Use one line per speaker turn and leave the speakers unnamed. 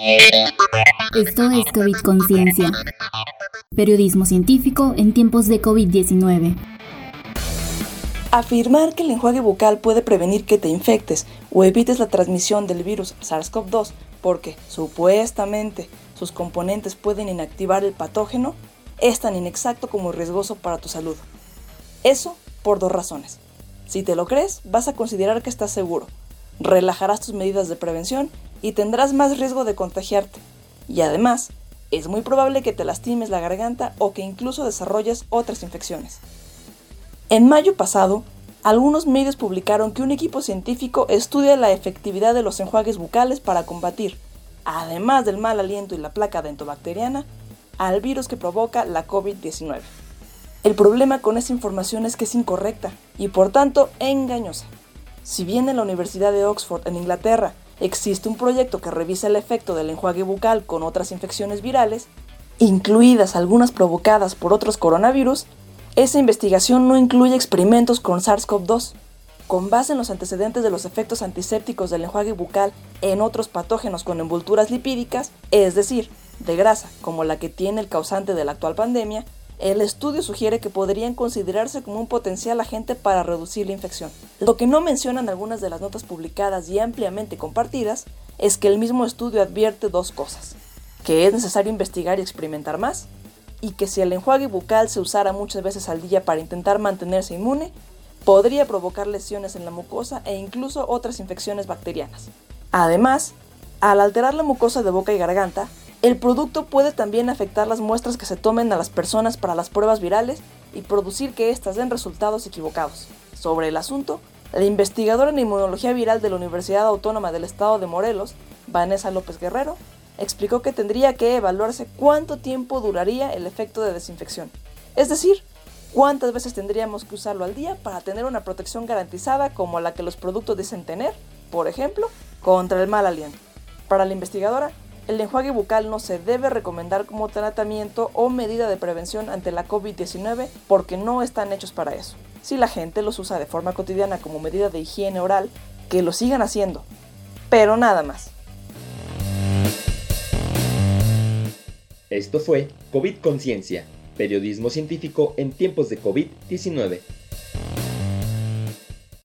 Esto es COVID Conciencia. Periodismo científico en tiempos de COVID-19.
Afirmar que el enjuague bucal puede prevenir que te infectes o evites la transmisión del virus SARS-CoV-2 porque supuestamente sus componentes pueden inactivar el patógeno es tan inexacto como riesgoso para tu salud. Eso por dos razones. Si te lo crees, vas a considerar que estás seguro, relajarás tus medidas de prevención y tendrás más riesgo de contagiarte. Y además, es muy probable que te lastimes la garganta o que incluso desarrolles otras infecciones. En mayo pasado, algunos medios publicaron que un equipo científico estudia la efectividad de los enjuagues bucales para combatir, además del mal aliento y la placa dentobacteriana, al virus que provoca la COVID-19. El problema con esa información es que es incorrecta y por tanto engañosa. Si bien en la Universidad de Oxford, en Inglaterra, existe un proyecto que revisa el efecto del enjuague bucal con otras infecciones virales, incluidas algunas provocadas por otros coronavirus, esa investigación no incluye experimentos con SARS-CoV-2. Con base en los antecedentes de los efectos antisépticos del enjuague bucal en otros patógenos con envolturas lipídicas, es decir, de grasa, como la que tiene el causante de la actual pandemia, el estudio sugiere que podrían considerarse como un potencial agente para reducir la infección. Lo que no mencionan algunas de las notas publicadas y ampliamente compartidas es que el mismo estudio advierte dos cosas, que es necesario investigar y experimentar más, y que si el enjuague bucal se usara muchas veces al día para intentar mantenerse inmune, podría provocar lesiones en la mucosa e incluso otras infecciones bacterianas. Además, al alterar la mucosa de boca y garganta, el producto puede también afectar las muestras que se tomen a las personas para las pruebas virales y producir que éstas den resultados equivocados. Sobre el asunto, la investigadora en inmunología viral de la Universidad Autónoma del Estado de Morelos, Vanessa López Guerrero, explicó que tendría que evaluarse cuánto tiempo duraría el efecto de desinfección. Es decir, cuántas veces tendríamos que usarlo al día para tener una protección garantizada como la que los productos dicen tener, por ejemplo, contra el mal aliento. Para la investigadora, el enjuague bucal no se debe recomendar como tratamiento o medida de prevención ante la COVID-19 porque no están hechos para eso. Si la gente los usa de forma cotidiana como medida de higiene oral, que lo sigan haciendo. Pero nada más.
Esto fue COVID Conciencia, periodismo científico en tiempos de COVID-19.